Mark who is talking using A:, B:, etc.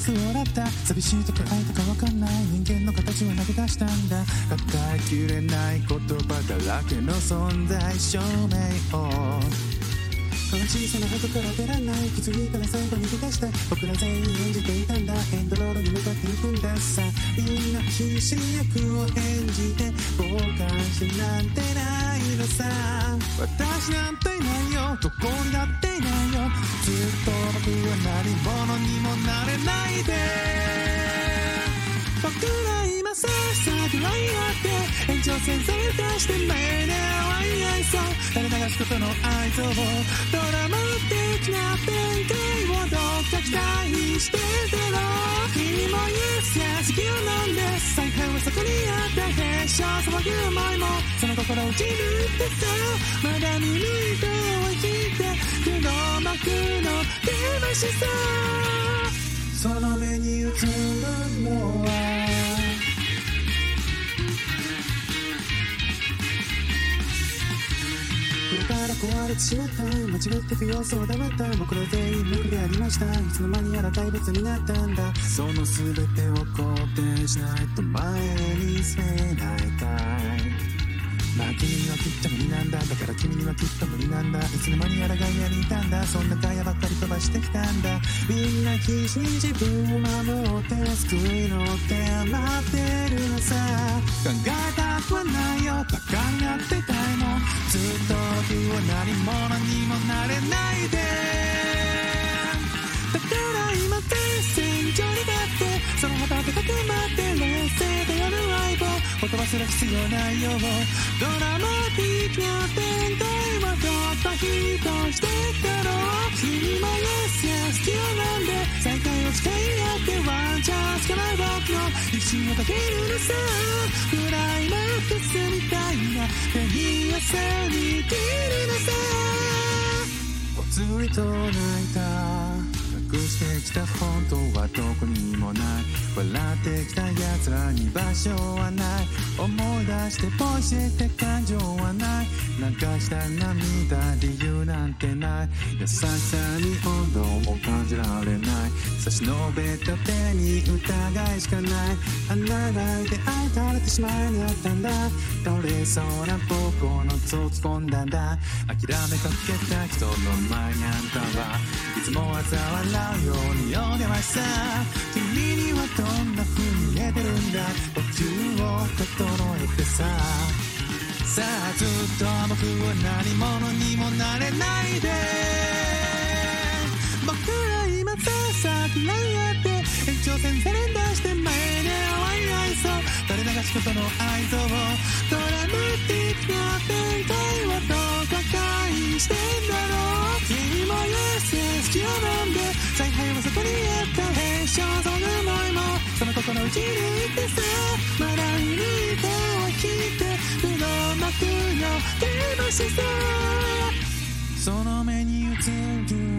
A: スを洗った寂しいとか愛とかわかんない人間の形を投げ出したんだ。抱えきれない言葉だらけの存在証明を。この小さな箱から出らない気づいたら最後に出した僕ら全員演じていたんだ。エンドロールに向かっていくんださ。みんな必死に役を演じて傍観しなんてないのさ。私なんていないよ。どこにだっていないよ。ずっと僕は何者にもなれないで。僕ら今さっさぐらいあって延長線され出して目で愛い合いそう。垂れ流すことの愛情をドラマ的な展開をどっか期待してるだろしょ騒ぐ思いもその心を打ち抜いてさまだ見抜いては引いて黒幕の出ましさ。その目に映るのはこれから壊れてしまった間違ってく要素を黙った僕ら全員無垢でありました。いつの間にやら怪物になったんだ。その全てを肯定しないと前に進めない。かいまあ君にはきっと無理なんだ。だから君にはきっと無理なんだ。いつの間にやら外野にいたんだ。そんなガヤばっかり飛ばしてきたんだ。みんな必死に自分を守っては何者にもなれないでだから今って戦場に立ってその旗でかくまって冷静でやる相棒言葉すら必要ないよドラマティックな展開はどっとヒットしてったろ君も Yes Yes 気を飲んで再会を誓い合ってワンチャンスから僕の一瞬をかけるのさクライマックスみたいな手に汗に切るのさりと泣いた。隠してきた本当はどこにもない。笑ってきた奴らに場所はない思い出してポイして感情はない。流した涙理由なんてない。優しさに温度を感じられない差し伸べた手に疑いしかない。穴が開いて愛されてしまいにあったんだ。倒れそうな僕をのつを突っ込んだんだ。諦めかけた人の前にあんたはいつも嘲笑うように弱ましさ君には整えてさ。さあずっと僕は何者にもなれないで。僕ら今さ先らいって延長線され出して前で淡い愛想垂れ流しことの愛情をドラマティックな展開はどうか返してんだろう。君も Yes Yes 気を飲んで采配はそこにあった。変装その思いもその心打ち抜いてさ。まだ見抜いて聞いて黒幕の出ましさ。その目に映る